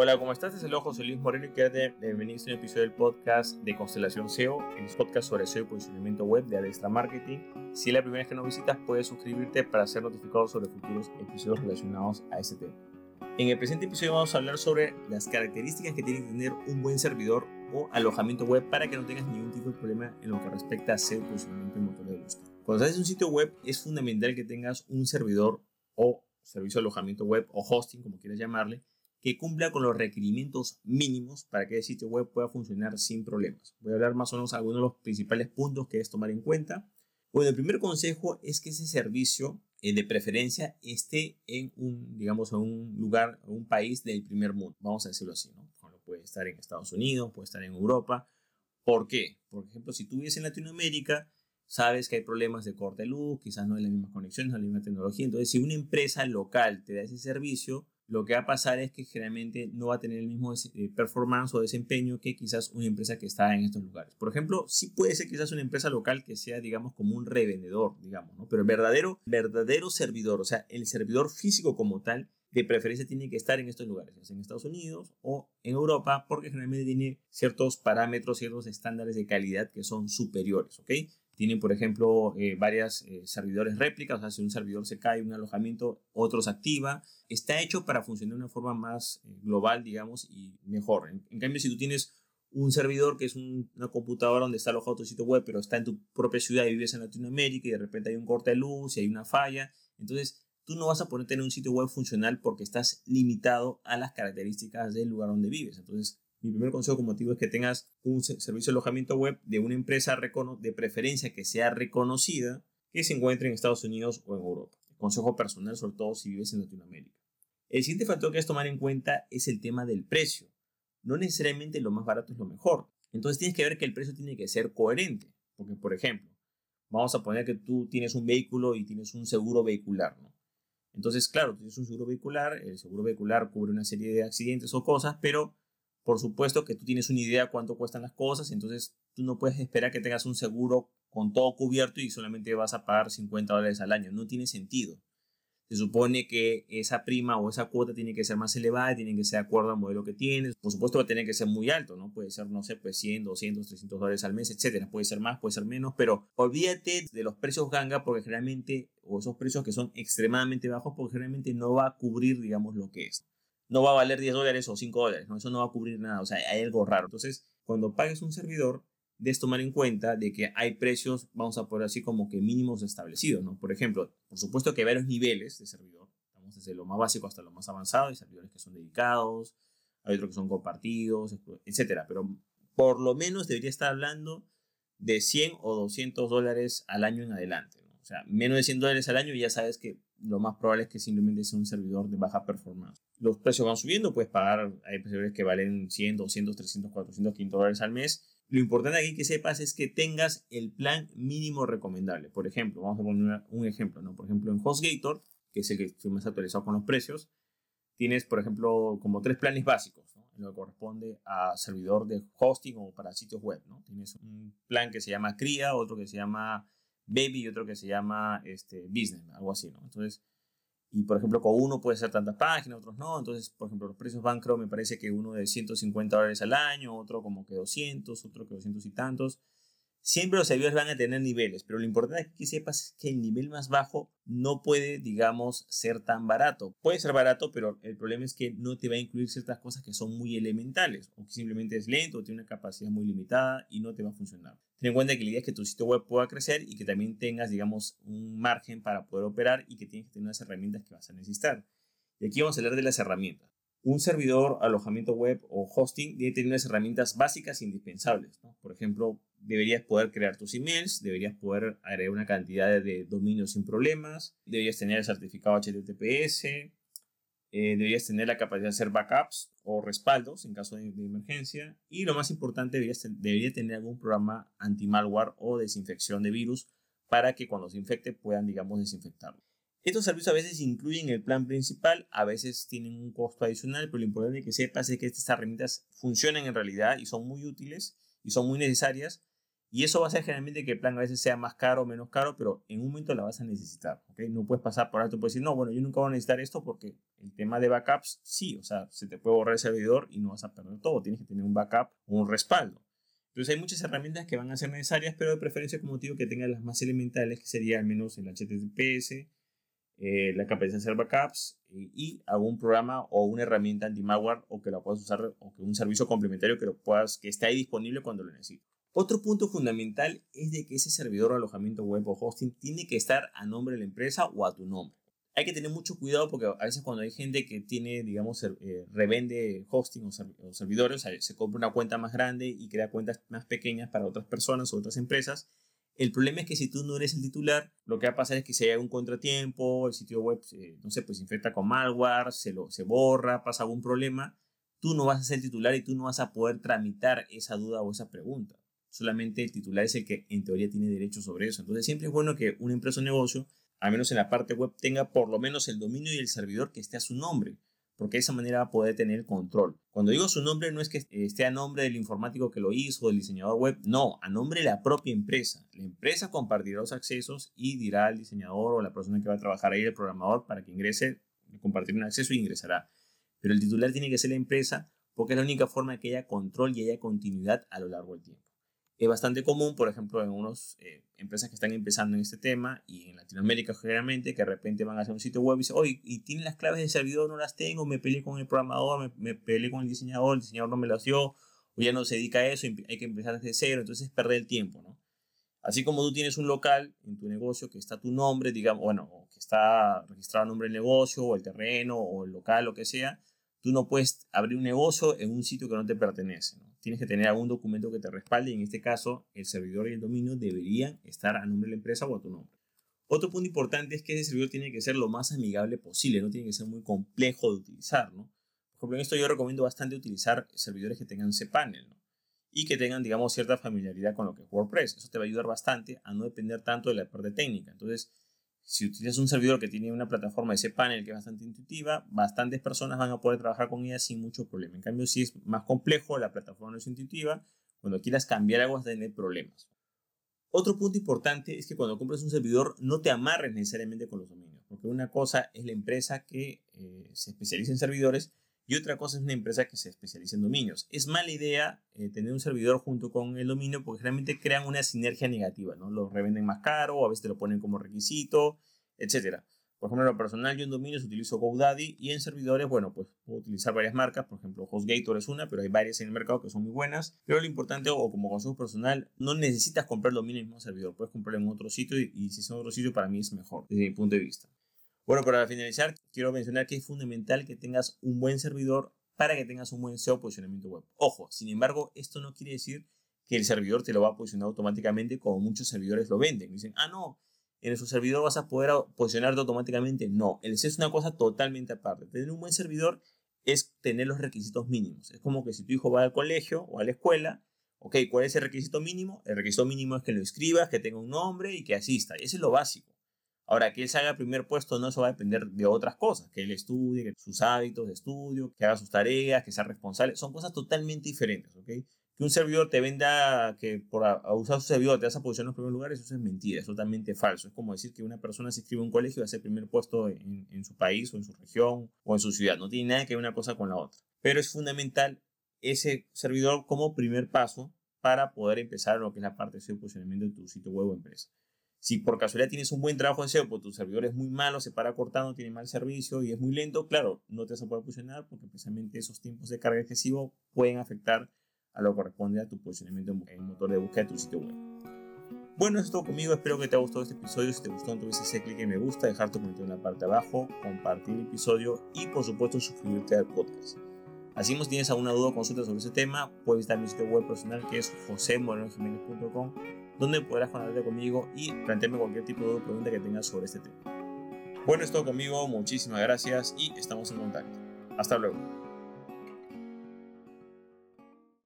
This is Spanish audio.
Hola, ¿cómo estás? Este es el ojo, soy Luis Moreno y quédate bienvenido a un episodio del podcast de Constelación SEO, el podcast sobre SEO y posicionamiento web de Adestra Marketing. Si es la primera vez que nos visitas, puedes suscribirte para ser notificado sobre futuros episodios relacionados a este tema. En el presente episodio vamos a hablar sobre las características que tiene que tener un buen servidor o alojamiento web para que no tengas ningún tipo de problema en lo que respecta a SEO y posicionamiento en motores de búsqueda. Cuando haces un sitio web es fundamental que tengas un servidor o servicio de alojamiento web o hosting, como quieras llamarle, que cumpla con los requerimientos mínimos para que el sitio web pueda funcionar sin problemas. Voy a hablar más o menos algunos de los principales puntos que debes tomar en cuenta. Bueno, el primer consejo es que ese servicio eh, de preferencia esté en un, digamos, en un lugar, en un país del primer mundo, vamos a decirlo así, ¿no? puede estar en Estados Unidos, puede estar en Europa. ¿Por qué? Por ejemplo, si tú vives en Latinoamérica, sabes que hay problemas de corte de luz, quizás no hay las mismas conexiones, no hay la misma tecnología. Entonces, si una empresa local te da ese servicio, lo que va a pasar es que generalmente no va a tener el mismo eh, performance o desempeño que quizás una empresa que está en estos lugares. Por ejemplo, sí puede ser quizás una empresa local que sea, digamos, como un revendedor, digamos, ¿no? Pero el verdadero, verdadero servidor, o sea, el servidor físico como tal, de preferencia tiene que estar en estos lugares, en Estados Unidos o en Europa, porque generalmente tiene ciertos parámetros, ciertos estándares de calidad que son superiores, ¿ok? Tienen, por ejemplo, eh, varias eh, servidores réplicas, o sea, si un servidor se cae, un alojamiento, otro se activa. Está hecho para funcionar de una forma más eh, global, digamos, y mejor. En, cambio, si tú tienes un servidor que es una computadora donde está alojado tu sitio web, pero está en tu propia ciudad y vives en Latinoamérica y de repente hay un corte de luz y hay una falla, entonces tú no vas a poder tener un sitio web funcional porque estás limitado a las características del lugar donde vives. Entonces, mi primer consejo como motivo es que tengas un servicio de alojamiento web de una empresa de preferencia que sea reconocida que se encuentre en Estados Unidos o en Europa. Consejo personal, sobre todo si vives en Latinoamérica. El siguiente factor que debes tomar en cuenta es el tema del precio. No necesariamente lo más barato es lo mejor. Entonces tienes que ver que el precio tiene que ser coherente. Porque, por ejemplo, vamos a poner que tú tienes un vehículo y tienes un seguro vehicular, ¿no? Entonces, claro, tienes un seguro vehicular, el seguro vehicular cubre una serie de accidentes o cosas, pero por supuesto que tú tienes una idea cuánto cuestan las cosas, entonces tú no puedes esperar que tengas un seguro con todo cubierto y solamente vas a pagar 50 dólares al año. No tiene sentido. Se supone que esa prima o esa cuota tiene que ser más elevada, tiene que ser de acuerdo al modelo que tienes. Por supuesto va a tener que ser muy alto, ¿no? Puede ser, no sé, pues 100, 200, 300 dólares al mes, etcétera. Puede ser más, puede ser menos, pero olvídate de los precios ganga porque generalmente, o esos precios que son extremadamente bajos, porque generalmente no va a cubrir, digamos, lo que es no va a valer 10 dólares o 5 dólares, ¿no? Eso no va a cubrir nada, o sea, hay algo raro. Entonces, cuando pagues un servidor, debes tomar en cuenta de que hay precios, vamos a poner así como que mínimos establecidos, ¿no? Por ejemplo, por supuesto que hay varios niveles de servidor, estamos desde lo más básico hasta lo más avanzado, hay servidores que son dedicados, hay otros que son compartidos, etcétera, pero por lo menos debería estar hablando de 100 o 200 dólares al año en adelante, ¿no? O sea, menos de 100 dólares al año ya sabes que lo más probable es que simplemente sea un servidor de baja performance. Los precios van subiendo, puedes pagar, hay servidores que valen 100, 200, 300, 400, 500 dólares al mes. Lo importante aquí que sepas es que tengas el plan mínimo recomendable. Por ejemplo, vamos a poner un ejemplo, ¿no? Por ejemplo, en HostGator, que es el que estoy más actualizado con los precios, tienes, por ejemplo, como tres planes básicos, ¿no? En lo que corresponde a servidor de hosting o para sitios web, ¿no? Tienes un plan que se llama CRIA, otro que se llama Baby y otro que se llama este, Business, algo así, ¿no? Entonces, y por ejemplo, con uno puede ser tantas páginas, otros no. Entonces, por ejemplo, los precios van, creo, me parece que uno de 150 dólares al año, otro como que 200, otro que 200 y tantos. Siempre los servidores van a tener niveles, pero lo importante que sepas es que el nivel más bajo no puede, digamos, ser tan barato. Puede ser barato, pero el problema es que no te va a incluir ciertas cosas que son muy elementales, o que simplemente es lento, o tiene una capacidad muy limitada y no te va a funcionar. Ten en cuenta que la idea es que tu sitio web pueda crecer y que también tengas, digamos, un margen para poder operar y que tienes que tener unas herramientas que vas a necesitar. Y aquí vamos a hablar de las herramientas. Un servidor, alojamiento web o hosting debe tener unas herramientas básicas e indispensables. Por ejemplo, deberías poder crear tus emails, deberías poder agregar una cantidad de dominios sin problemas, deberías tener el certificado HTTPS, eh, deberías tener la capacidad de hacer backups o respaldos en caso de, emergencia y lo más importante, deberías, debería tener algún programa anti-malware o desinfección de virus para que cuando se infecte puedan, digamos, desinfectarlo. Estos servicios a veces incluyen el plan principal, a veces tienen un costo adicional, pero lo importante que sepas es que estas herramientas funcionan en realidad y son muy útiles y son muy necesarias Y eso va a hacer generalmente que el plan a veces sea más caro o menos caro, pero en un momento la vas a necesitar. ¿okay? No puedes pasar por alto puedes decir, no, bueno, yo nunca voy a necesitar esto porque el tema de backups, sí, o sea, se te puede borrar el servidor y no vas a perder todo. Tienes que tener un backup o un respaldo. Entonces hay muchas herramientas que van a ser necesarias, pero de preferencia, como digo, que tengan las más elementales, que sería al menos el HTTPS, eh, la capacidad de hacer backups eh, y algún programa o una herramienta anti-malware o que la puedas usar o un servicio complementario que lo puedas que esté ahí disponible cuando lo necesites. Otro punto fundamental es de que ese servidor o alojamiento web o hosting tiene que estar a nombre de la empresa o a tu nombre. Hay que tener mucho cuidado porque a veces cuando hay gente que tiene, digamos, eh, revende hosting o, servidores, se compra una cuenta más grande y crea cuentas más pequeñas para otras personas o otras empresas el problema es que si tú no eres el titular, lo que va a pasar es que si hay un contratiempo, el sitio web, no sé, pues se infecta con malware, se, lo, se borra, pasa algún problema, tú no vas a ser el titular y tú no vas a poder tramitar esa duda o esa pregunta. Solamente el titular es el que en teoría tiene derecho sobre eso. Entonces siempre es bueno que una empresa o negocio, al menos en la parte web, tenga por lo menos el dominio y el servidor que esté a su nombre porque de esa manera va a poder tener control. Cuando digo su nombre no es que esté a nombre del informático que lo hizo, del diseñador web, no, a nombre de la propia empresa. La empresa compartirá los accesos y dirá al diseñador o la persona que va a trabajar ahí, el programador, para que ingrese, compartir un acceso y ingresará. Pero el titular tiene que ser la empresa porque es la única forma de que haya control y haya continuidad a lo largo del tiempo es bastante común, por ejemplo, en unas eh, empresas que están empezando en este tema y en Latinoamérica generalmente, que de repente van a hacer un sitio web y dicen, oye, ¿y tienen las claves de servidor? No las tengo, me peleé con el programador, me, me, peleé con el diseñador, el diseñador no me las dio, o ya no se dedica a eso, hay que empezar desde cero, entonces es perder el tiempo, ¿no? Así como tú tienes un local en tu negocio que está tu nombre, digamos, bueno, que está registrado el nombre del negocio, o el terreno, o el local, lo que sea, tú no puedes abrir un negocio en un sitio que no te pertenece, ¿no? Tienes que tener algún documento que te respalde y en este caso el servidor y el dominio deberían estar a nombre de la empresa o a tu nombre. Otro punto importante es que ese servidor tiene que ser lo más amigable posible, no tiene que ser muy complejo de utilizar, ¿no? Por ejemplo, en esto yo recomiendo bastante utilizar servidores que tengan cPanel, ¿no? Y que tengan, digamos, cierta familiaridad con lo que es WordPress. Eso te va a ayudar bastante a no depender tanto de la parte técnica. Entonces, si utilizas un servidor que tiene una plataforma de ese panel que es bastante intuitiva, bastantes personas van a poder trabajar con ella sin mucho problema. En cambio, si es más complejo, la plataforma no es intuitiva, cuando quieras cambiar algo vas a tener problemas. Otro punto importante es que cuando compras un servidor no te amarres necesariamente con los dominios, porque una cosa es la empresa que eh, se especializa en servidores y otra cosa es una empresa que se especializa en dominios. Es mala idea eh, tener un servidor junto con el dominio porque realmente crean una sinergia negativa, ¿no? Lo revenden más caro, a veces te lo ponen como requisito, etc. Por ejemplo, en lo personal, yo en dominios utilizo GoDaddy y en servidores, bueno, pues puedo utilizar varias marcas, por ejemplo, HostGator es una, pero hay varias en el mercado que son muy buenas. Pero lo importante, o como consejo personal, no necesitas comprar dominio en el mismo servidor, puedes comprarlo en otro sitio y, y si es en otro sitio, para mí es mejor, desde mi punto de vista. Bueno, para finalizar, quiero mencionar que es fundamental que tengas un buen servidor para que tengas un buen SEO posicionamiento web. Ojo, sin embargo, esto no quiere decir que el servidor te lo va a posicionar automáticamente como muchos servidores lo venden. Dicen, ah, no, en su servidor vas a poder posicionarte automáticamente. No, el es una cosa totalmente aparte. Tener un buen servidor es tener los requisitos mínimos. Es como que si tu hijo va al colegio o a la escuela, ok, ¿cuál es el requisito mínimo? El requisito mínimo es que lo escribas, que tenga un nombre y que asista. Ese es lo básico. Ahora, que él salga primer puesto no eso va a depender de otras cosas, que él estudie, que sus hábitos de estudio, que haga sus tareas, que sea responsable, son cosas totalmente diferentes, ¿ok? Que un servidor te venda que por usar su servidor te vas a posicionar en los primeros lugares, eso es mentira, es totalmente falso. Es como decir que una persona se inscribe a un colegio y va a ser primer puesto en, en su país o en su región o en su ciudad. No tiene nada que ver una cosa con la otra. Pero es fundamental ese servidor como primer paso para poder empezar lo que es la parte de posicionamiento de tu sitio web o empresa. Si por casualidad tienes un buen trabajo de SEO, pero tu servidor es muy malo, se para cortando, tiene mal servicio y es muy lento, claro, no te vas a poder posicionar porque precisamente esos tiempos de carga excesivo pueden afectar a lo que corresponde a tu posicionamiento en el motor de búsqueda de tu sitio web. Bueno, eso es todo conmigo. Espero que te haya gustado este episodio. Si te gustó, entonces ese clic en me gusta, dejar tu comentario en la parte de abajo, compartir el episodio y, por supuesto, suscribirte al podcast. Así si tienes alguna duda o consulta sobre ese tema, puedes visitar mi sitio web personal que es josemorenojiménez.com donde podrás contactarte conmigo y plantearme cualquier tipo de pregunta que tengas sobre este tema. Bueno, es todo conmigo, muchísimas gracias y estamos en contacto. Hasta luego.